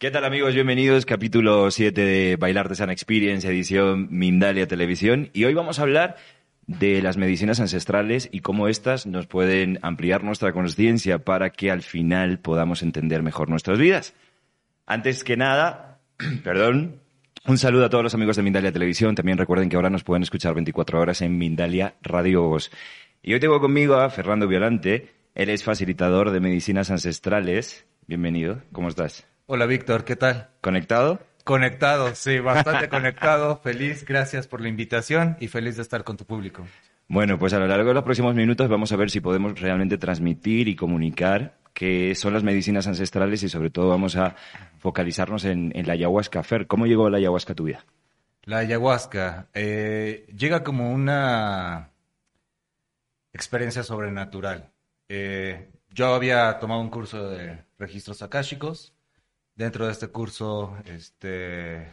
¿Qué tal amigos? Bienvenidos, capítulo 7 de Bailar de San Experience, edición Mindalia Televisión. Y hoy vamos a hablar de las medicinas ancestrales y cómo éstas nos pueden ampliar nuestra conciencia para que al final podamos entender mejor nuestras vidas. Antes que nada, perdón, un saludo a todos los amigos de Mindalia Televisión. También recuerden que ahora nos pueden escuchar 24 horas en Mindalia Radio Y hoy tengo conmigo a Fernando Violante. Él es facilitador de medicinas ancestrales. Bienvenido, ¿cómo estás? Hola Víctor, ¿qué tal? ¿Conectado? Conectado, sí, bastante conectado. Feliz, gracias por la invitación y feliz de estar con tu público. Bueno, pues a lo largo de los próximos minutos vamos a ver si podemos realmente transmitir y comunicar qué son las medicinas ancestrales y sobre todo vamos a focalizarnos en, la ayahuasca. Fer, ¿cómo llegó la ayahuasca a tu vida? La ayahuasca eh, llega como una experiencia sobrenatural. Eh, yo había tomado un curso de registros akáshicos. Dentro de este curso, este,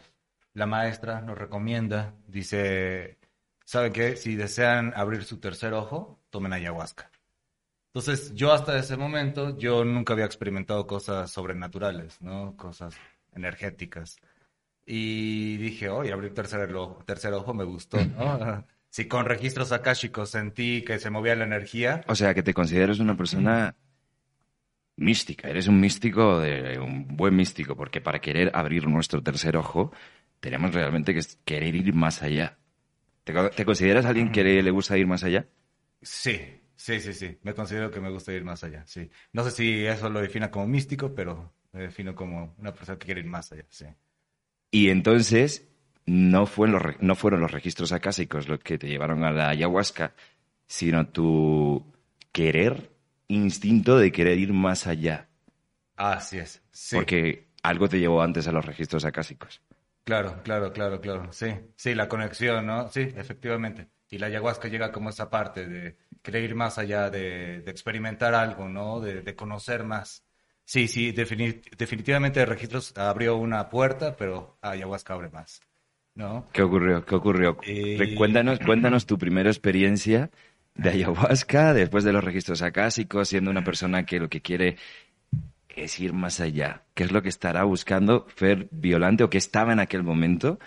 la maestra nos recomienda, dice, ¿saben qué? Si desean abrir su tercer ojo, tomen ayahuasca. Entonces, yo hasta ese momento, yo nunca había experimentado cosas sobrenaturales, ¿no? Cosas energéticas. Y dije, oye, abrir tercer ojo, tercer ojo me gustó, ¿no? si con registros akáshicos sentí que se movía la energía. O sea, que te consideras una persona mística, eres un místico, de, un buen místico, porque para querer abrir nuestro tercer ojo, tenemos realmente que querer ir más allá. ¿Te, consideras alguien que le, gusta ir más allá? Sí, sí, sí, sí. Me considero que me gusta ir más allá, sí. No sé si eso lo defina como místico, pero me defino como una persona que quiere ir más allá, sí. Y entonces, no, fue los, no fueron los registros acásicos los que te llevaron a la ayahuasca, sino tu querer instinto de querer ir más allá. Así es. Sí. Porque algo te llevó antes a los registros acásicos. Claro, claro, claro, claro. Sí, sí, la conexión, ¿no? Sí, efectivamente. Y la ayahuasca llega como esa parte de querer ir más allá, de, experimentar algo, ¿no? De, conocer más. Sí, sí, definitivamente registros abrió una puerta, pero ayahuasca abre más, ¿no? ¿Qué ocurrió? ¿Qué ocurrió? Eh, cuéntanos, cuéntanos tu primera experiencia de ayahuasca, después de los registros acásicos, siendo una persona que lo que quiere es ir más allá. ¿Qué es lo que estará buscando Fer Violante o que estaba en aquel momento?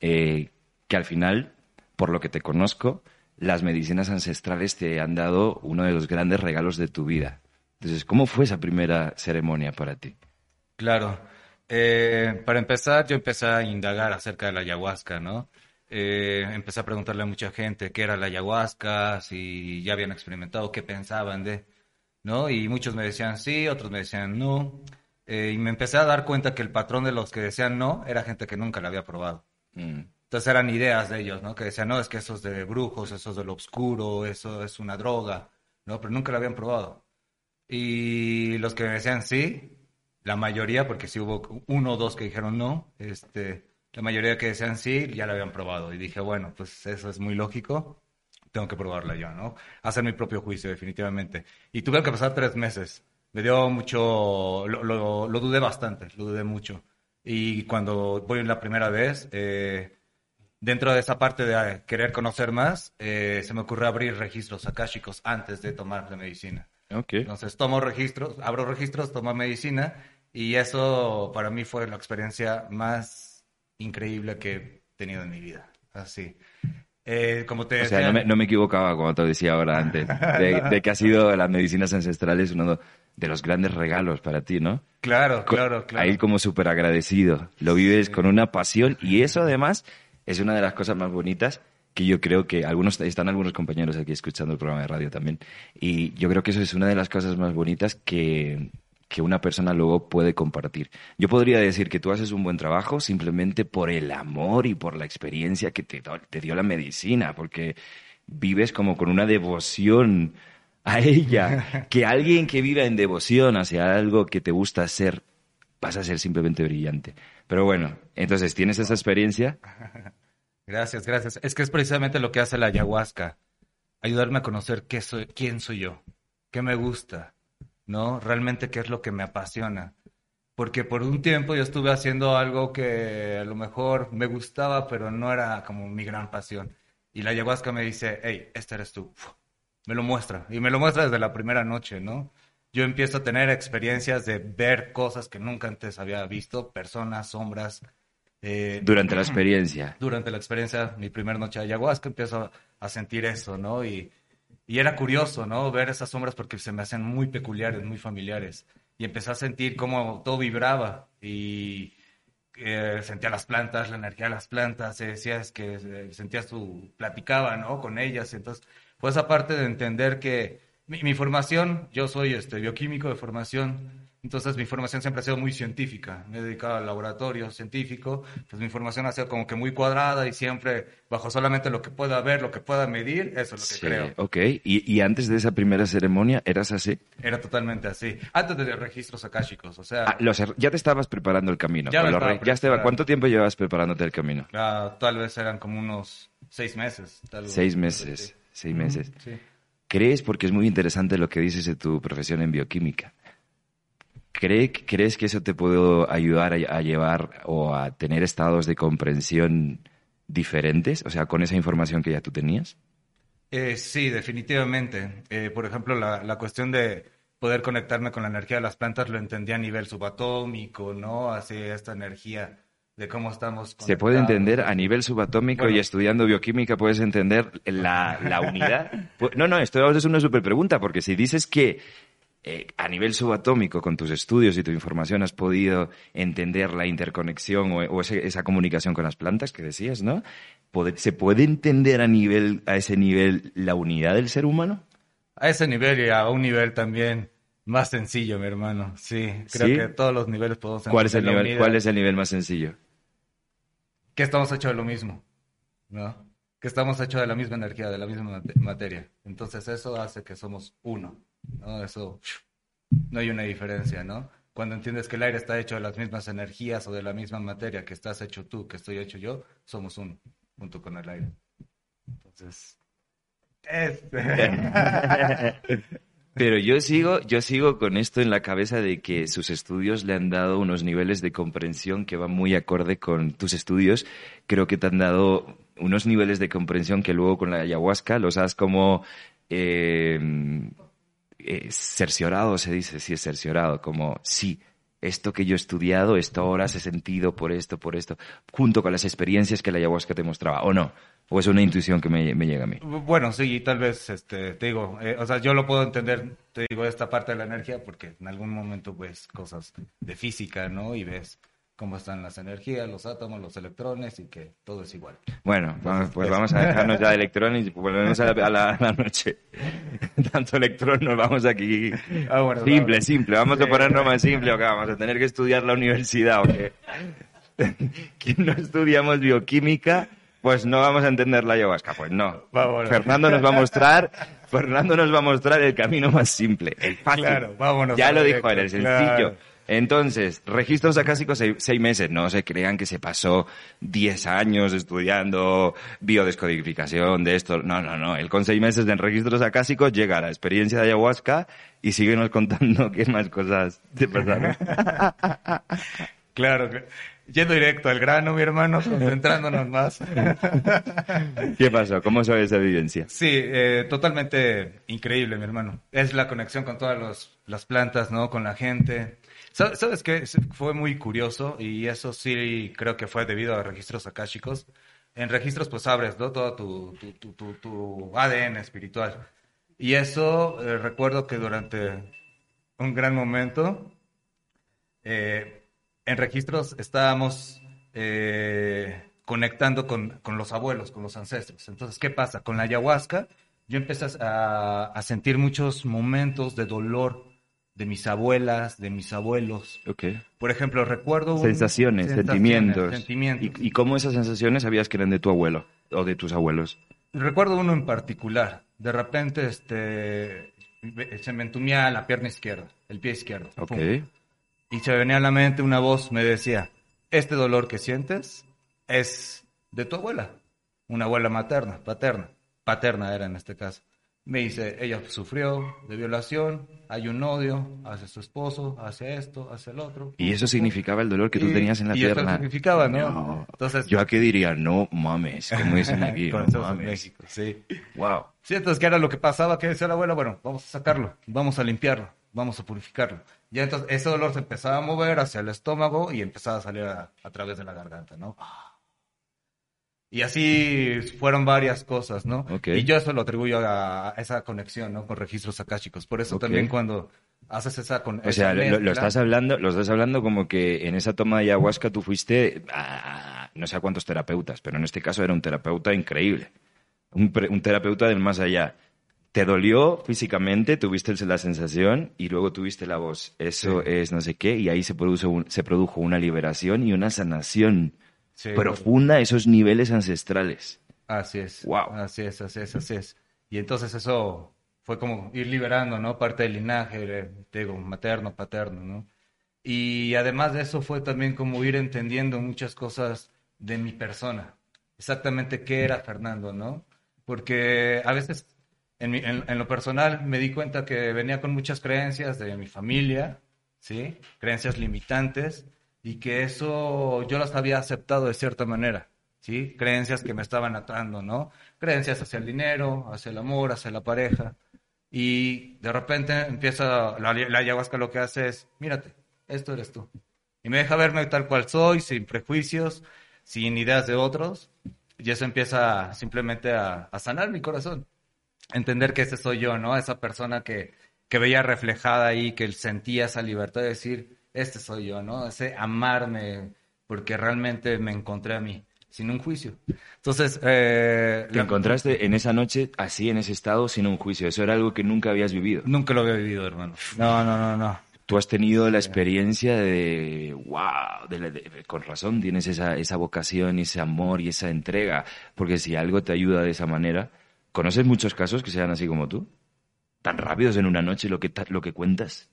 Eh, que al final, por lo que te conozco, las medicinas ancestrales te han dado uno de los grandes regalos de tu vida. Entonces, ¿cómo fue esa primera ceremonia para ti? Claro. Eh, para empezar, yo empecé a indagar acerca de la ayahuasca, ¿no? Eh, empecé a preguntarle a mucha gente qué era la ayahuasca, si ya habían experimentado, qué pensaban de, ¿no? Y muchos me decían sí, otros me decían no. Eh, y me empecé a dar cuenta que el patrón de los que decían no era gente que nunca la había probado. Mm. Entonces eran ideas de ellos, ¿no? Que decían, no, es que eso es de brujos, eso es de lo oscuro, eso es una droga, ¿no? Pero nunca la habían probado. Y los que me decían sí, la mayoría, porque sí hubo uno o dos que dijeron no, este, la mayoría que decían sí ya la habían probado. Y dije, bueno, pues eso es muy lógico. Tengo que probarla yo, ¿no? Hacer mi propio juicio, definitivamente. Y tuve que pasar tres meses. Me dio mucho, lo, lo, dudé bastante, lo dudé mucho. Y cuando voy la primera vez, eh, dentro de esa parte de querer conocer más, eh, se me ocurrió abrir registros akáshicos antes de tomar la medicina. Okay. Entonces tomo registros, abro registros, tomo medicina y eso para mí fue la experiencia más increíble que he tenido en mi vida. Así. Eh, como te o sea, no me, equivocaba cuando te decía ahora antes, de, que ha sido las medicinas ancestrales uno de los grandes regalos para ti, ¿no? Claro, claro, claro. Ahí como súper agradecido, lo vives con una pasión y eso además es una de las cosas más bonitas que yo creo que algunos están algunos compañeros aquí escuchando el programa de radio también y yo creo que eso es una de las cosas más bonitas que que una persona luego puede compartir. Yo podría decir que tú haces un buen trabajo simplemente por el amor y por la experiencia que te, te dio la medicina, porque vives como con una devoción a ella, que alguien que viva en devoción hacia algo que te gusta hacer, vas a ser simplemente brillante. Pero bueno, entonces, ¿tienes esa experiencia? Gracias, gracias. Es que es precisamente lo que hace la ayahuasca, ayudarme a conocer qué soy, quién soy yo, qué me gusta, ¿no? Realmente qué es lo que me apasiona. Porque por un tiempo yo estuve haciendo algo que a lo mejor me gustaba, pero no era como mi gran pasión. Y la ayahuasca me dice, hey, este eres tú. Me lo muestra. Y me lo muestra desde la primera noche, ¿no? yo empiezo a tener experiencias de ver cosas que nunca antes había visto, personas, sombras. eh, Durante la experiencia. durante la experiencia, mi primera noche de ayahuasca, empiezo a sentir eso, ¿no? Y, y era curioso, ¿no? Ver esas sombras porque se me hacen muy peculiares, muy familiares. Y empecé a sentir cómo todo vibraba y eh, sentía las plantas, la energía de las plantas, eh, decías que eh, sentías tu, platicaba, ¿no? Con ellas. Entonces, fue esa parte de entender que mi, mi formación, yo soy este, bioquímico de formación, entonces mi formación siempre ha sido muy científica. Me he dedicado al laboratorio científico, pues mi formación ha sido como que muy cuadrada y siempre bajo solamente lo que pueda ver, lo que pueda medir, eso es lo que Sí, creo. ok. ¿Y, y antes de esa primera ceremonia eras así? Era totalmente así. Antes de registros akáshicos, o sea, Ah, los ya te estabas preparando el camino. Ya me los estaba ya. ¿Cuánto tiempo llevas preparándote el camino? ah, tal vez eran como unos seis meses. tal vez. Seis meses. Seis meses. Sí. ¿Crees, porque es muy interesante lo que dices de tu profesión en bioquímica, ¿cree- ¿crees que eso te puede ayudar a, a llevar o a tener estados de comprensión diferentes? O sea, con esa información que ya tú tenías. Eh, sí, definitivamente. Eh, por ejemplo, la, la cuestión de poder conectarme con la energía de las plantas lo entendí a nivel subatómico, ¿no? Así esta energía de cómo estamos. Se puede entender a nivel subatómico Bueno. y estudiando bioquímica puedes entender la, la unidad. No, no, esto es una super pregunta, porque si dices que eh, a nivel subatómico, con tus estudios y tu información, has podido entender la interconexión o, o ese- esa comunicación con las plantas que decías, ¿no? ¿Se puede entender a nivel, a ese nivel, la unidad del ser humano? A ese nivel y a un nivel también más sencillo, mi hermano. Sí, creo ¿Sí? que todos los niveles podemos ¿Cuál es el entender nivel, unidad. cuál es el nivel más sencillo? Que estamos hechos de lo mismo, ¿no? Que estamos hechos de la misma energía, de la misma mate- materia. Entonces eso hace que somos uno, ¿no? Eso, no hay una diferencia, ¿no? Cuando entiendes que el aire está hecho de las mismas energías o de la misma materia que estás hecho tú, que estoy hecho yo, somos uno, junto con el aire. Entonces, es... Pero yo sigo, yo sigo con esto en la cabeza de que sus estudios le han dado unos niveles de comprensión que van muy acorde con tus estudios. Creo que te han dado unos niveles de comprensión que luego con la ayahuasca los has como eh, eh, cerciorado, se dice, sí es cerciorado, como sí, esto que yo he estudiado, esto ahora hace sentido por esto, por esto, junto con las experiencias que la ayahuasca te mostraba, ¿o no? ¿O es una intuición que me, llega a mí? Bueno, sí, tal vez, este, te digo, eh, o sea, yo lo puedo entender, te digo, esta parte de la energía, porque en algún momento ves cosas de física, ¿no? Y ves cómo están las energías, los átomos, los electrones y que todo es igual. Bueno, vamos, pues vamos a dejarnos ya de electrones y volvemos a la, a la- a la noche. Tanto electrón nos vamos aquí. Ah, bueno, simple, vamos. simple. Vamos a ponernos más simple o qué? Vamos a tener que estudiar la universidad o qué. Que no estudiamos bioquímica, pues no vamos a entender la ayahuasca. Pues no. Vámonos. Fernando nos va a mostrar, Fernando nos va a mostrar el camino más simple, el fácil. Claro, vámonos Ya lo dijo él, el sencillo. claro. Entonces, registros acásicos seis, seis meses. No se crean que se pasó 10 años estudiando biodescodificación de esto. No, no, no. Él con seis meses de registros acásicos llega a la experiencia de ayahuasca y síguenos contando qué más cosas te pasaron. Claro, que- yendo directo al grano, mi hermano, concentrándonos más. ¿Qué pasó? ¿Cómo fue esa vivencia? Sí, eh, totalmente increíble, mi hermano. Es la conexión con todas los- las plantas, ¿no? Con la gente. Sa- ¿Sabes qué? Fue muy curioso y eso sí creo que fue debido a registros akáshicos. En registros pues abres, ¿no? Todo tu, tu, tu, tu- tu ADN espiritual. Y eso eh, recuerdo que durante un gran momento eh, en registros estábamos eh, conectando con, con los abuelos, con los ancestros. Entonces, ¿qué pasa? Con la ayahuasca, yo empecé a, a sentir muchos momentos de dolor de mis abuelas, de mis abuelos. Ok. Por ejemplo, recuerdo... un- Sensaciones, sentimientos. sentimientos. ¿Y, ¿Y cómo esas sensaciones sabías que eran de tu abuelo o de tus abuelos? Recuerdo uno en particular. De repente, este, se me entumía la pierna izquierda, el pie izquierdo. Ok. Pum. Y se venía a la mente una voz, me decía, este dolor que sientes es de tu abuela, una abuela materna, paterna, paterna era en este caso. Me dice, ella sufrió de violación, hay un odio hacia su esposo, hacia esto, hacia el otro. Y eso significaba el dolor que tú Y- tenías en la y eso pierna. significaba, ¿no? No. Entonces, Yo aquí diría, no mames, como dicen aquí, no mames. México, sí. Wow. Sí, entonces, ¿qué era lo que pasaba? Que decía la abuela, bueno, vamos a sacarlo, vamos a limpiarlo, vamos a purificarlo. Ya entonces ese dolor se empezaba a mover hacia el estómago y empezaba a salir a, a través de la garganta, ¿no? Y así fueron varias cosas, ¿no? Ok. Y yo eso lo atribuyo a, esa conexión, ¿no? Con registros akáshicos. Por eso también cuando haces esa con O sea, lo, lo estás hablando, lo estás hablando como que en esa toma de ayahuasca tú fuiste a no sé a cuántos terapeutas, pero en este caso era un terapeuta increíble. Un terapeuta del más allá. Te dolió físicamente, tuviste la sensación y luego tuviste la voz. Eso Sí. es no sé qué, y ahí se produjo, un- se produjo una liberación y una sanación Sí, profunda a esos niveles ancestrales. Así es. Wow. Así es, así es, así es. Y entonces eso fue como ir liberando, ¿no? Parte del linaje, de- te digo, materno, paterno, ¿no? Y además de eso fue también como ir entendiendo muchas cosas de mi persona. Exactamente qué era Fernando, ¿no? Porque a veces en, lo personal me di cuenta que venía con muchas creencias de mi familia, ¿sí? Creencias limitantes y que eso yo las había aceptado de cierta manera, ¿sí? Creencias que me estaban atando, ¿no? Creencias hacia el dinero, hacia el amor, hacia la pareja. Y de repente empieza, la, la ayahuasca lo que hace es, mírate, esto eres tú. Y me deja verme tal cual soy, sin prejuicios, sin ideas de otros. Y eso empieza simplemente a, a sanar mi corazón. Entender que ese soy yo, ¿no? Esa persona que, que veía reflejada ahí, que sentía esa libertad de decir, este soy yo, ¿no? Ese amarme, porque realmente me encontré a mí, sin un juicio. Entonces, eh, Te la- encontraste en esa noche así, en ese estado, sin un juicio. Eso era algo que nunca habías vivido. nunca lo había vivido, hermano. No, no, no, no. Tú has tenido la experiencia de, wow, de de- con razón tienes esa, esa vocación, ese amor y esa entrega, porque si algo te ayuda de esa manera, ¿conoces muchos casos que sean así como tú? Tan rápidos en una noche lo que, lo que cuentas.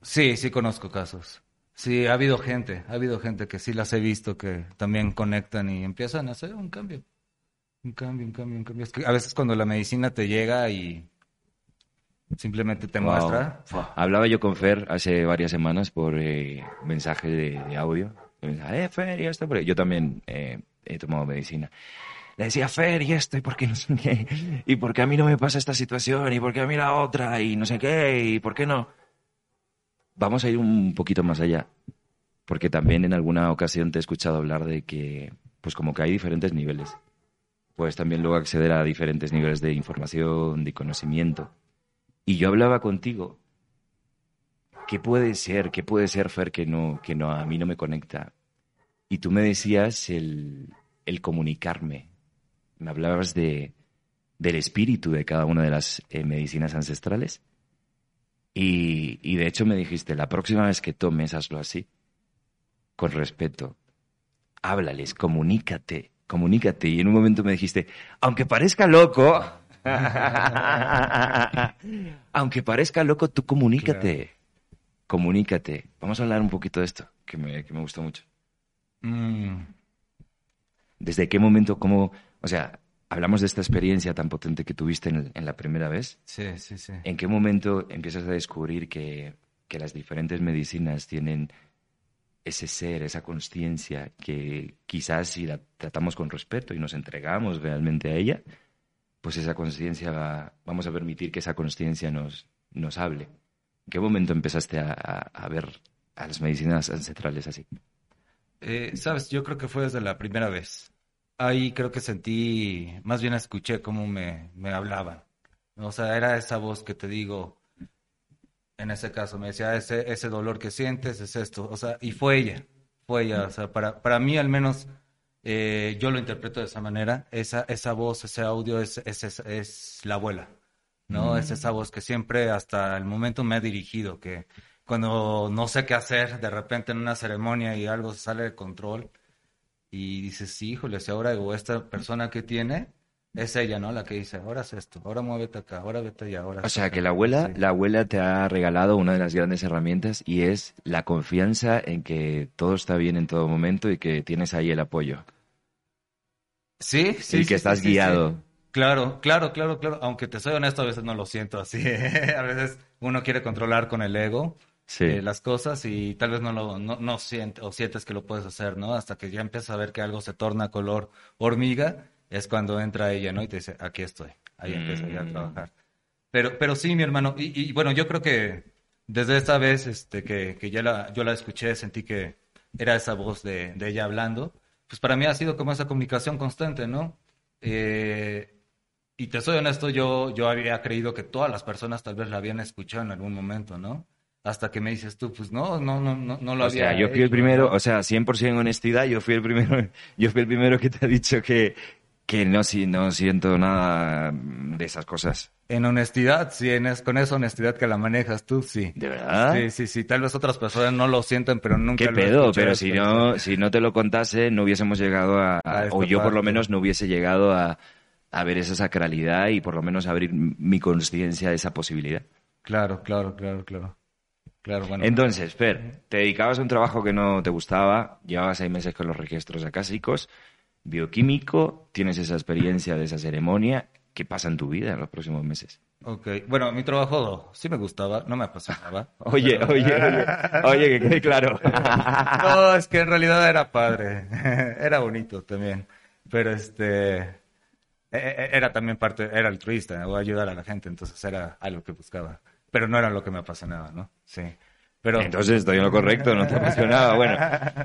Sí, sí conozco casos. Sí, ha habido gente, ha habido gente que sí las he visto que también conectan y empiezan a hacer un cambio. Un cambio, un cambio, un cambio. Es que a veces cuando la medicina te llega y simplemente te Wow. muestra. Fua. Hablaba yo con Fer hace varias semanas por eh, mensaje de, de audio. Me decía, eh, Fer, y esto, porque yo también eh, he tomado medicina. Le decía, Fer, y esto, y por qué no sé qué, y por qué a mí no me pasa esta situación, y por qué a mí la otra, y no sé qué, y por qué no. Vamos a ir un poquito más allá, porque también en alguna ocasión te he escuchado hablar de que, pues como que hay diferentes niveles. Puedes también luego acceder a diferentes niveles de información, de conocimiento. Y yo hablaba contigo. ¿Qué puede ser? ¿Qué puede ser, Fer, que no, que no a mí no me conecta? Y tú me decías el, el comunicarme. Me hablabas de, del espíritu de cada una de las eh, medicinas ancestrales. Y, y de hecho me dijiste, la próxima vez que tomes, hazlo así, con respeto. Háblales, comunícate, comunícate. Y en un momento me dijiste, aunque parezca loco, aunque parezca loco, tú comunícate. Comunícate. Vamos a hablar un poquito de esto, que me, que me gustó mucho. Mm, ¿Desde qué momento, cómo, o sea, hablamos de esta experiencia tan potente que tuviste en, en la primera vez? sí, sí, sí. ¿En qué momento empiezas a descubrir que, que las diferentes medicinas tienen ese ser, esa conciencia, que quizás si la tratamos con respeto y nos entregamos realmente a ella, pues esa conciencia va, vamos a permitir que esa conciencia nos, nos hable. ¿En qué momento empezaste a, a- a ver a las medicinas ancestrales así? Eh, Sabes, yo creo que fue desde la primera vez. Ahí creo que sentí, más bien escuché cómo me, me hablaban. O sea, era esa voz que te digo, en ese caso, me decía, ese, ese dolor que sientes es esto. O sea, y fue ella, fue ella. O sea, para, para mí al menos, eh, yo lo interpreto de esa manera. Esa, esa voz, ese audio es, es, es, es la abuela, ¿no? Es esa voz que siempre hasta el momento me ha dirigido, que cuando no sé qué hacer, de repente en una ceremonia y algo se sale de control y dices, sí, híjole, si ahora o esta persona que tiene es ella, ¿no? La que dice, ahora es esto, ahora muévete acá, ahora vete allá, ahora... O sea, acá". que la abuela, Sí. la abuela te ha regalado una de las grandes herramientas y es la confianza en que todo está bien en todo momento y que tienes ahí el apoyo. Sí, sí, y que sí, estás sí. guiado. Claro, claro, claro, claro. Aunque te soy honesto, a veces no lo siento así. A veces uno quiere controlar con el ego Sí. eh, las cosas y tal vez no lo no, no siente, o sientes que lo puedes hacer, ¿no? Hasta que ya empiezas a ver que algo se torna color hormiga, es cuando entra ella, ¿no? Y te dice, aquí estoy. Ahí empieza ya a Mm. trabajar. Pero, pero sí, mi hermano. Y, y bueno, yo creo que desde esta vez este, que, que ya la, yo la escuché, sentí que era esa voz de, de ella hablando. Pues para mí ha sido como esa comunicación constante, ¿no? Eh, y te soy honesto, yo, yo había creído que todas las personas tal vez la habían escuchado en algún momento, ¿no? Hasta que me dices tú, pues no, no, no, no, no lo O había sea, yo fui el primero, ¿no? o sea, 100% en honestidad, yo fui el primero, yo fui el primero que te ha dicho que, que no, si- no siento nada de esas cosas. En honestidad, sí, en es, con esa honestidad que la manejas tú, sí. ¿De verdad? Sí, sí, sí. Tal vez otras personas no lo sienten, pero nunca ¿Qué lo pedo? Pero si no, si no te lo contase, no hubiésemos llegado a, o yo por lo menos no hubiese llegado a, a ver esa sacralidad y por lo menos abrir mi conciencia a esa posibilidad. Claro, claro, claro, claro. Claro, bueno. Entonces, Fer, te dedicabas a un trabajo que no te gustaba, llevabas seis meses con los registros acásicos, bioquímico, tienes esa experiencia de esa ceremonia. ¿Qué pasa en tu vida en los próximos meses? Ok, bueno, mi trabajo sí me gustaba, no me apasionaba. Oye, pero- oye, oye, oye, que quede claro. No, es que en realidad era padre, era bonito también, pero este, e- e- era también parte, era altruista, o ayudar a la gente, entonces era algo que buscaba, pero no era lo que me apasionaba, ¿no? Sí, pero... Entonces estoy en lo correcto, no te apasionaba. Bueno,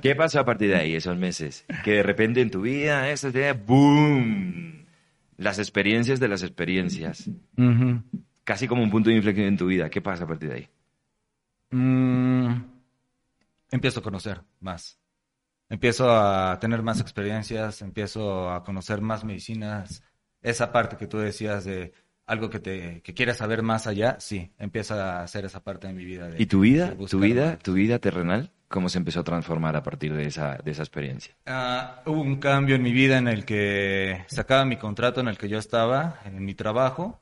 ¿qué pasó a partir de ahí, esos meses? Que de repente en tu vida, eso te ¡boom! Las experiencias de las experiencias. Casi como un punto de inflexión en tu vida. ¿Qué pasa a partir de ahí? Mm, empiezo a conocer más. Empiezo a tener más experiencias, empiezo a conocer más medicinas. Esa parte que tú decías de algo que te que quieres saber más allá, sí, empieza a hacer esa parte de mi vida. de- ¿Y tu vida, tu vida, más. tu vida terrenal, cómo se empezó a transformar a partir de esa, de esa experiencia? Ah, hubo un cambio en mi vida en el que sacaba mi contrato en el que yo estaba, en mi trabajo.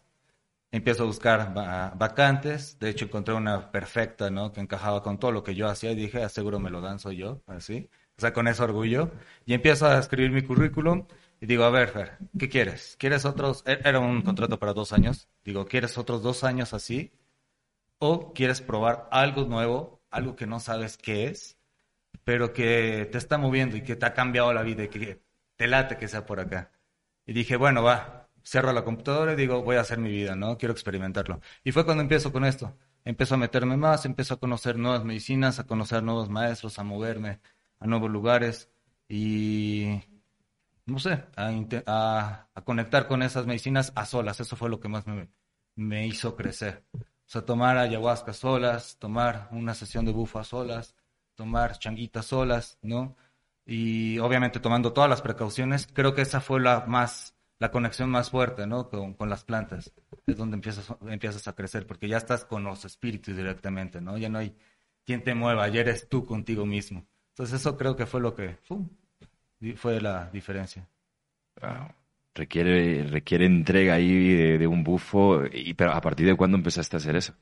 Empiezo a buscar va- vacantes. De hecho, encontré una perfecta, ¿no? Que encajaba con todo lo que yo hacía y dije, "Ah, seguro me lo dan, soy yo, así. O sea, con ese orgullo. Y empiezo a escribir mi currículum y digo, a ver, Fer, ¿qué quieres? ¿Quieres otros? e- Era un contrato para dos años. Digo, ¿quieres otros dos años así? ¿O quieres probar algo nuevo, algo que no sabes qué es? pero que te está moviendo y que te ha cambiado la vida y que te late que sea por acá. Y dije, bueno, va, cierro la computadora y digo, voy a hacer mi vida, ¿no? Quiero experimentarlo. Y fue cuando empiezo con esto. Empiezo a meterme más, empiezo a conocer nuevas medicinas, a conocer nuevos maestros, a moverme a nuevos lugares y, no sé, a, a- a conectar con esas medicinas a solas. Eso fue lo que más me, me hizo crecer. O sea, tomar ayahuasca solas, tomar una sesión de bufo a solas, tomar changuitas solas, ¿no? Y obviamente tomando todas las precauciones, creo que esa fue la más, la conexión más fuerte, ¿no? Con, con las plantas. Es donde empiezas, empiezas a crecer, porque ya estás con los espíritus directamente, ¿no? Ya no hay quien te mueva, ya eres tú contigo mismo. Entonces eso creo que fue lo que, ¡fum! Fue la diferencia. Wow. Requiere, requiere entrega ahí de, de un bufo. Y, pero ¿a partir de cuándo empezaste a hacer eso?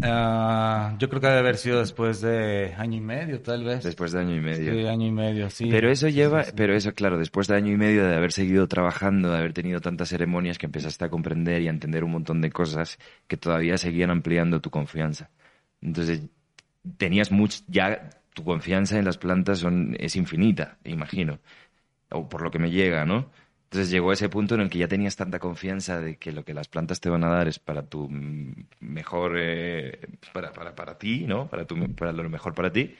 Ah, yo creo que debe haber sido después de año y medio, tal vez. Después de año y medio. Sí, año y medio, sí. Pero eso Sí, lleva, sí, sí. pero eso, claro, después de año y medio de haber seguido trabajando, de haber tenido tantas ceremonias que empezaste a comprender y a entender un montón de cosas que todavía seguían ampliando tu confianza. Entonces, tenías mucho, ya tu confianza en las plantas son, es infinita, imagino. O por lo que me llega, ¿no? Entonces llegó ese punto en el que ya tenías tanta confianza de que lo que las plantas te van a dar es para tu mejor, eh, para, para, para ti, ¿no? Para, tu, para lo mejor para ti.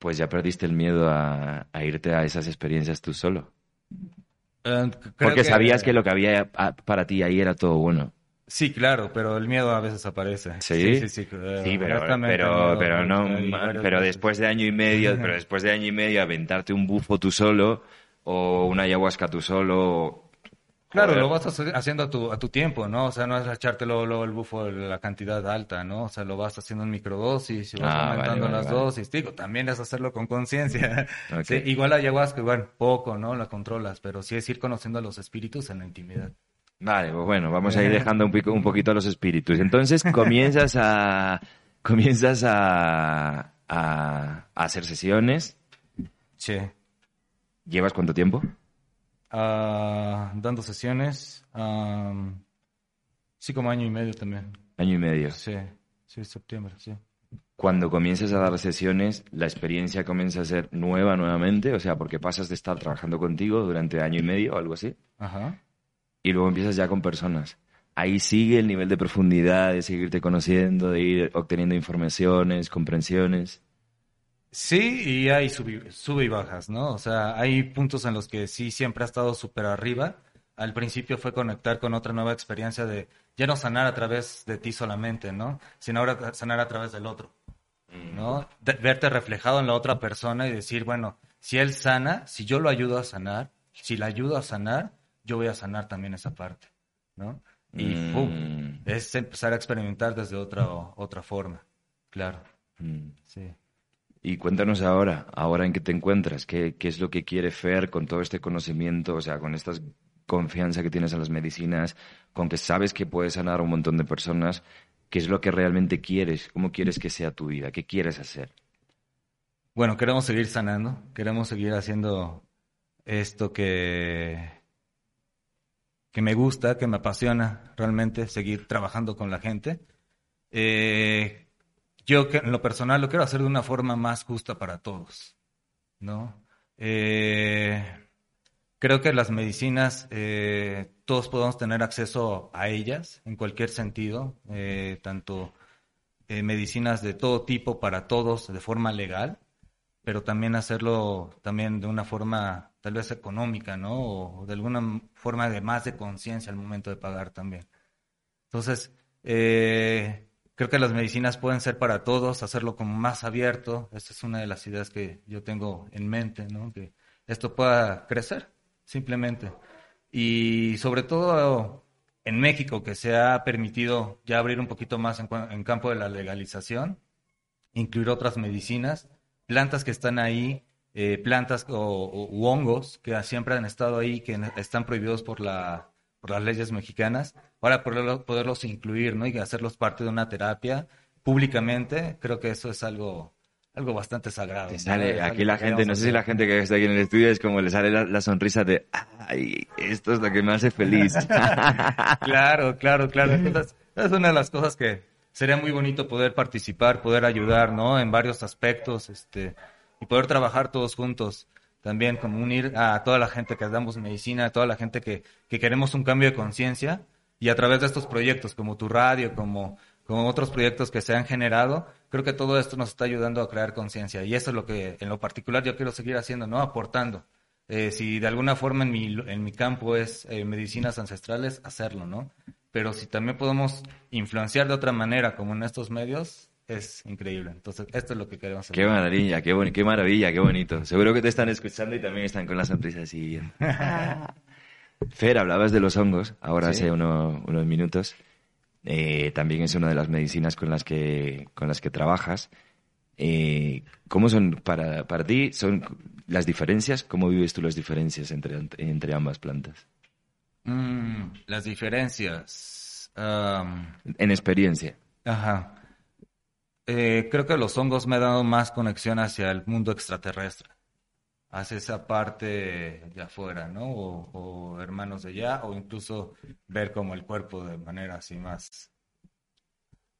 Pues ya perdiste el miedo a, a irte a esas experiencias tú solo. Eh, Porque sabías que lo que había ah, para ti ahí era todo bueno. Sí, claro, pero el miedo a veces aparece. ¿Sí? sí, sí. Sí, pero, pero, pero no, pero después de año y medio, pero después de año y medio aventarte un bufo tú solo o una ayahuasca tú solo. Claro, joder. lo vas haciendo a tu, a tu tiempo, ¿no? O sea, no es echarte luego, luego el bufo la cantidad alta, ¿no? O sea, lo vas haciendo en microdosis y vas Ah, aumentando vale, las vale. dosis. Digo, también es hacerlo con conciencia. Sí, igual la ayahuasca, igual, poco, ¿no? La controlas, pero sí es ir conociendo a los espíritus en la intimidad. Vale, pues bueno, vamos a ir dejando un, pico, un poquito a los espíritus. Entonces comienzas a comienzas a, a, a hacer sesiones. Sí. ¿Llevas cuánto tiempo? Ah, dando sesiones. am, sí, como año y medio también. Año y medio. Sí, sí, septiembre, sí. Cuando comienzas a dar sesiones, la experiencia comienza a ser nueva nuevamente, o sea, porque pasas de estar trabajando contigo durante año y medio o algo así, Ajá. Y luego empiezas ya con personas. Ahí sigue el nivel de profundidad, de seguirte conociendo, de ir obteniendo informaciones, comprensiones. Sí, y hay sub, sub y bajas, ¿no? O sea, hay puntos en los que sí siempre ha estado súper arriba. Al principio fue conectar con otra nueva experiencia de ya no sanar a través de ti solamente, ¿no? Sino ahora sanar a través del otro, ¿no? De- verte reflejado en la otra persona y decir, bueno, si él sana, si yo lo ayudo a sanar, si la ayudo a sanar, yo voy a sanar también esa parte, ¿no? Y Mm. ¡pum! Es empezar a experimentar desde otra, otra forma, claro, Mm. sí. Y cuéntanos ahora, ahora en qué te encuentras, qué, qué es lo que quiere Fer con todo este conocimiento, o sea, con esta confianza que tienes en las medicinas, con que sabes que puedes sanar a un montón de personas, qué es lo que realmente quieres, cómo quieres que sea tu vida, qué quieres hacer. Bueno, queremos seguir sanando, queremos seguir haciendo esto que, que me gusta, que me apasiona realmente, seguir trabajando con la gente. Eh, yo en lo personal lo quiero hacer de una forma más justa para todos, ¿no? Eh, creo que las medicinas, eh, todos podemos tener acceso a ellas en cualquier sentido, eh, tanto eh, medicinas de todo tipo para todos de forma legal, pero también hacerlo también de una forma tal vez económica, ¿no? O de alguna forma de más de conciencia al momento de pagar también. Entonces, eh, creo que las medicinas pueden ser para todos, hacerlo como más abierto. Esta es una de las ideas que yo tengo en mente, ¿no? Que esto pueda crecer, simplemente. Y sobre todo en México, que se ha permitido ya abrir un poquito más en, en campo de la legalización, incluir otras medicinas, plantas que están ahí, eh, plantas o, o- u hongos que siempre han estado ahí, que están prohibidos por la por las leyes mexicanas, para poderlo- poderlos incluir, ¿no? Y hacerlos parte de una terapia públicamente, creo que eso es algo algo bastante sagrado. ¿no? sale, Es aquí la gente, no sé si la gente que está aquí en el estudio es como le sale la, la sonrisa de, ay, esto es lo que me hace feliz. Claro, claro, claro. Entonces, es una de las cosas que sería muy bonito poder participar, poder ayudar, ¿no? En varios aspectos, este, y poder trabajar todos juntos. También como unir a toda la gente que damos medicina, a toda la gente que, que queremos un cambio de conciencia y a través de estos proyectos como tu radio, como, como otros proyectos que se han generado, creo que todo esto nos está ayudando a crear conciencia y eso es lo que en lo particular yo quiero seguir haciendo, ¿no? Aportando. Eh, si de alguna forma en mi, en mi campo es eh, medicinas ancestrales, hacerlo, ¿no? Pero si también podemos influenciar de otra manera, como en estos medios, es increíble. Entonces, esto es lo que queremos hacer. Qué maravilla, qué, boni- qué maravilla, qué bonito. Seguro que te están escuchando y también están con la sonrisa así. Fer, hablabas de los hongos, ahora Sí. hace uno- unos minutos. Eh, también es una de las medicinas con las que, con las que trabajas. Eh, ¿Cómo son para, para ti? ¿Son las diferencias? ¿Cómo vives tú las diferencias entre, entre ambas plantas? Mm, las diferencias. En experiencia. Ajá. Eh, creo que los hongos me han dado más conexión hacia el mundo extraterrestre, hacia esa parte de afuera, ¿no? O, o hermanos de allá, o incluso ver como el cuerpo de manera así más,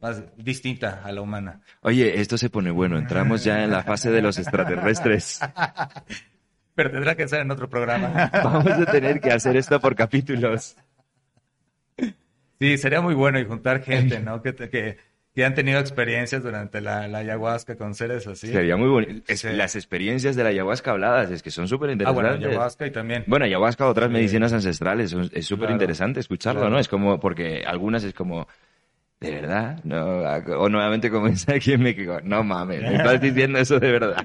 más distinta a la humana. Oye, esto se pone bueno. Entramos ya en la fase de los extraterrestres. Pero tendrá que ser en otro programa. Vamos a tener que hacer esto por capítulos. Sí, sería muy bueno y juntar gente, ¿no? Que, que, que han tenido experiencias durante la, la ayahuasca con seres así. Sería muy bonito. Es- Sí. Las experiencias de la ayahuasca habladas es que son súper Ah, bueno, interesantes. ayahuasca y también. Bueno, ayahuasca, otras Sí. medicinas ancestrales, es súper interesante escucharlo, Claro. ¿no? Es como, porque algunas es como, ¿de verdad? No, o nuevamente como es aquí en México, no mames, me estás diciendo eso de verdad.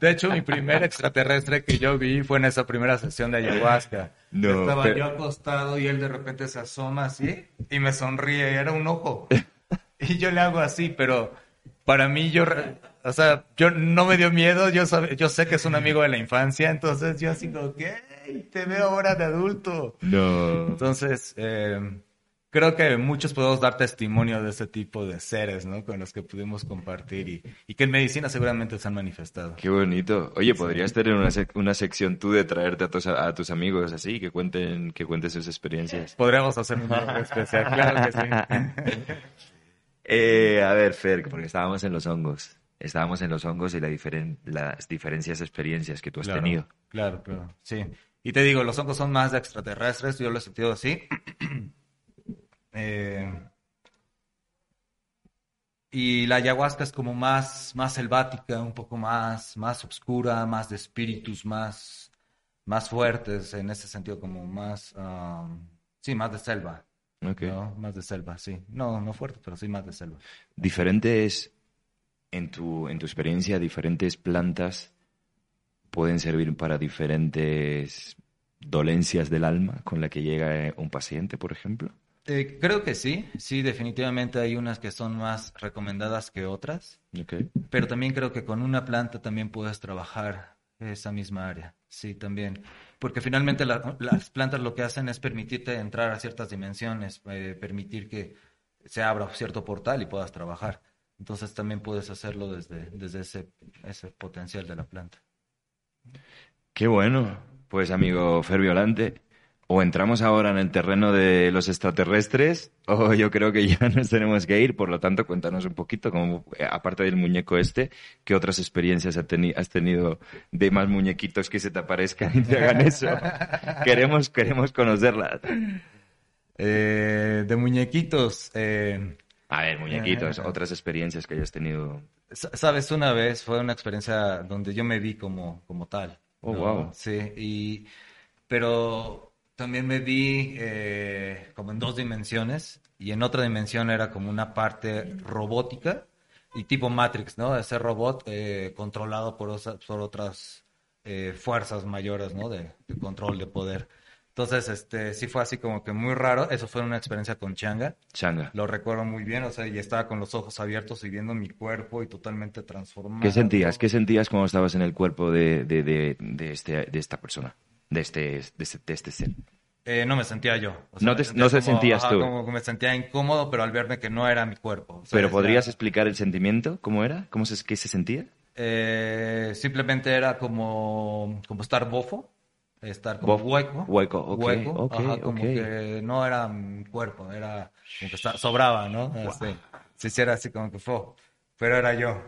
De hecho, mi primer extraterrestre que yo vi fue en esa primera sesión de ayahuasca. No, Estaba pero- yo acostado y él de repente se asoma así y me sonríe, y era un ojo. Y yo le hago así, pero para mí yo, o sea, yo no me dio miedo, yo, sabe- yo sé que es un amigo de la infancia, entonces yo así como "Ey, te veo ahora de adulto. No. Entonces, eh, creo que muchos podemos dar testimonio de ese tipo de seres, ¿no? Con los que pudimos compartir y, y que en medicina seguramente se han manifestado. Qué bonito. Oye, podrías tener una, sec- una sección tú de traerte a tus, a tus amigos así, que cuenten, que cuenten sus experiencias. Podríamos hacer un especial, claro que sí. Eh, a ver, Fer, porque estábamos en los hongos. Estábamos en los hongos y la diferen- las diferencias experiencias que tú has Claro, tenido. Claro, claro. Sí. Y te digo, los hongos son más de extraterrestres, yo lo he sentido así. Eh, y la ayahuasca es como más, más selvática, un poco más, más oscura, más de espíritus, más, más fuertes, en ese sentido, como más, um, sí, más de selva. ¿no? Más de selva, sí. No, no fuerte, pero sí más de selva. Diferentes, en tu, en tu experiencia, diferentes plantas pueden servir para diferentes dolencias del alma con la que llega un paciente, por ejemplo. Eh, creo que sí, sí, definitivamente hay unas que son más recomendadas que otras, pero también creo que con una planta también puedes trabajar esa misma área, sí, también, porque finalmente la- las plantas lo que hacen es permitirte entrar a ciertas dimensiones, eh, permitir que se abra cierto portal y puedas trabajar. Entonces también puedes hacerlo desde, desde ese, ese potencial de la planta. Qué bueno. Pues amigo Fer Violante, o entramos ahora en el terreno de los extraterrestres, o yo creo que ya nos tenemos que ir. Por lo tanto, cuéntanos un poquito, como, eh, aparte del muñeco este, ¿qué otras experiencias has tenido de más muñequitos que se te aparezcan y te hagan eso? queremos, queremos conocerlas. Eh, de muñequitos, eh, A ver, muñequitos, otras experiencias que hayas tenido. Sa- Sabes, una vez fue una experiencia donde yo me vi como, como tal. Oh, ¿no? wow. Sí, y, pero también me vi eh, como en dos dimensiones y en otra dimensión era como una parte robótica y tipo Matrix, ¿no? Ese robot eh, controlado por, osa- por otras eh, fuerzas mayores, ¿no? De, de control, de poder. Entonces, este, sí fue así como que muy raro. Eso fue una experiencia con Changa. Changa. Lo recuerdo muy bien, o sea, y estaba con los ojos abiertos y viendo mi cuerpo y totalmente transformado. ¿Qué sentías? ¿Qué sentías cuando estabas en el cuerpo de, de, de, de este, de esta persona? De este, de este, de este ser. Eh, no me sentía yo. o sea, No te- no te como- sentías ajá, tú. Como que me sentía incómodo, pero al verme que no era mi cuerpo. o sea, ¿Pero podrías explicar el sentimiento? ¿Cómo era? ¿Cómo se, qué se sentía? eh, simplemente era como, como estar bofo, estar como Bofo, hueco. hueco, ok, hueco, ok, ajá, como ok. que no era mi cuerpo, era como que sobraba, ¿no? Así. Sí, sí, era así como que fue. Pero era yo.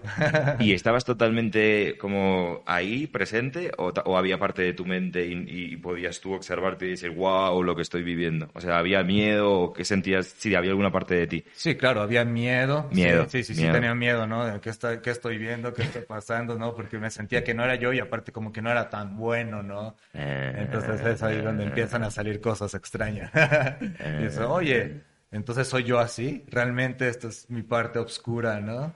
¿Y estabas totalmente como ahí, presente, o, o había parte de tu mente y, y podías tú observarte y decir, wow, lo que estoy viviendo? O sea, ¿había miedo o qué sentías? Si había alguna parte de ti. Sí, claro, había miedo. Miedo, Sí, sí, sí, sí, miedo. tenía miedo, ¿no? De qué, está, qué estoy viendo, qué está pasando, ¿no? Porque me sentía que no era yo y aparte como que no era tan bueno, ¿no? Eh, Entonces es ahí donde empiezan a salir cosas extrañas. y eso, oye, entonces soy yo así, realmente esta es mi parte oscura, ¿no?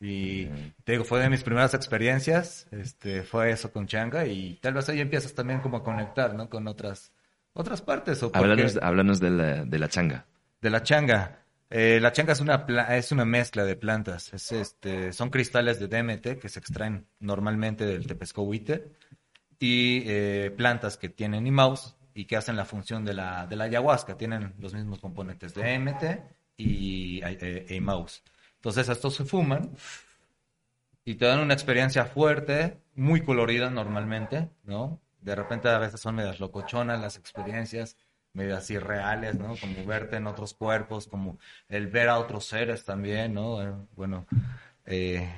Y te digo, fue de mis primeras experiencias, este, fue eso con Changa y tal vez ahí empiezas también como a conectar, ¿no? Con otras, otras partes. O porque- Háblanos, háblanos de, la, de la changa. de la changa. Eh, la changa es una, es una mezcla de plantas. Es, este, son cristales de DMT que se extraen normalmente del tepescohuite y eh, plantas que tienen mouse y que hacen la función de la, de la ayahuasca. Tienen los mismos componentes de DMT y eh, mouse. Entonces estos se fuman y te dan una experiencia fuerte, muy colorida normalmente, ¿no? De repente a veces son medias locochonas las experiencias, medias irreales, ¿no? Como verte en otros cuerpos, como el ver a otros seres también, ¿no? Eh, Bueno, eh,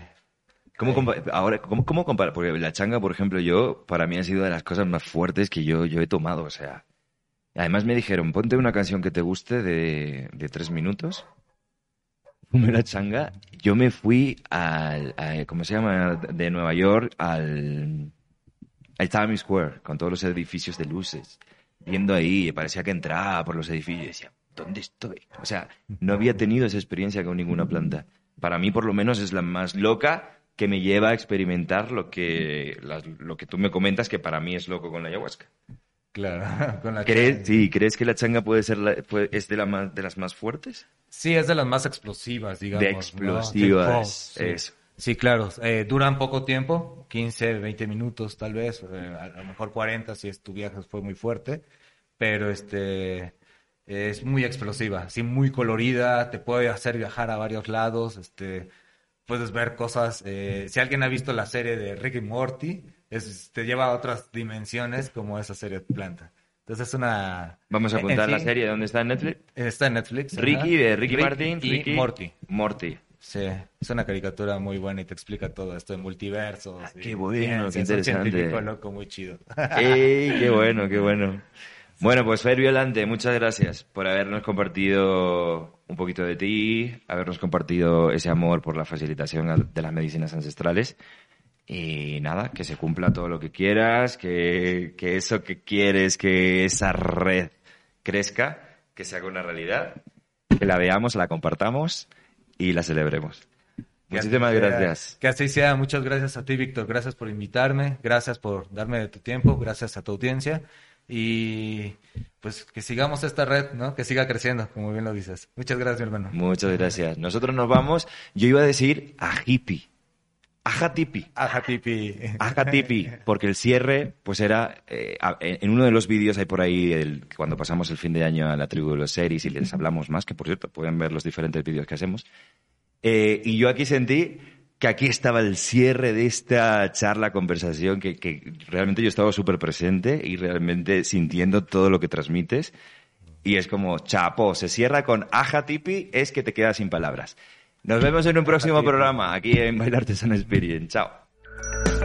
¿Cómo compa- ahora, ¿cómo, cómo compara? Porque la changa, por ejemplo, yo, para mí ha sido de las cosas más fuertes que yo, yo he tomado, o sea. Además me dijeron, ponte una canción que te guste de, de tres minutos. Fumé la changa. Yo me fui al, a- ¿cómo se llama? De Nueva York al, al Times Square, con todos los edificios de luces. Viendo ahí, parecía que entraba por los edificios y decía, ¿dónde estoy? O sea, no había tenido esa experiencia con ninguna planta. Para mí, por lo menos, es la más loca que me lleva a experimentar lo que, las- lo que tú me comentas, que para mí es loco con la ayahuasca. claro, con la ¿Crees, changa. sí, ¿crees que la changa puede ser la- puede- es de, la más, de las más fuertes? Sí, es de las más explosivas, digamos. De ¿no? explosivas, Sí, eso. Sí, claro. eh, duran poco tiempo, 15, 20 minutos tal vez, eh, a lo mejor 40 si es, tu viaje fue muy fuerte, pero este es muy explosiva, sí, muy colorida, te puede hacer viajar a varios lados, este puedes ver cosas. eh, si alguien ha visto la serie de Rick y Morty, es, te lleva a otras dimensiones como esa serie de planta. Entonces es una... Vamos a en apuntar la serie, ¿dónde está en Netflix? Está en Netflix. Ricky, de Ricky Rick Martin. y Ricky Morty. Morty. Sí, es una caricatura muy buena y te explica todo esto de multiversos. Ah, qué bueno, qué ciencia, es un interesante. científico loco, muy chido. ¡Ey! ¡Qué bueno, qué bueno! Bueno, pues Fer Violante, muchas gracias por habernos compartido un poquito de ti, habernos compartido ese amor por la facilitación de las medicinas ancestrales. Y nada, que se cumpla todo lo que quieras, que, que eso que quieres, que esa red crezca, que se haga una realidad, que la veamos, la compartamos y la celebremos. Muchísimas gracias. Que así sea. Muchas gracias a ti, Víctor. Gracias por invitarme. Gracias por darme de tu tiempo. Gracias a tu audiencia. Y pues que sigamos esta red, ¿no? Que siga creciendo, como bien lo dices. Muchas gracias, mi hermano. Muchas gracias. Nosotros nos vamos, yo iba a decir a hippie, a tipi. Aja, tipi. Ajatipi, porque el cierre, pues era, eh, en uno de los vídeos hay por ahí, el, cuando pasamos el fin de año a la tribu de los series y les hablamos más, que por cierto, pueden ver los diferentes vídeos que hacemos. Eh, y yo aquí sentí que aquí estaba el cierre de esta charla, conversación, que, que realmente yo estaba súper presente y realmente sintiendo todo lo que transmites. Y es como, chapo, se cierra con Ajatipi, es que te quedas sin palabras. Nos vemos en un próximo programa aquí en Bailar Artesano Experience. Chao.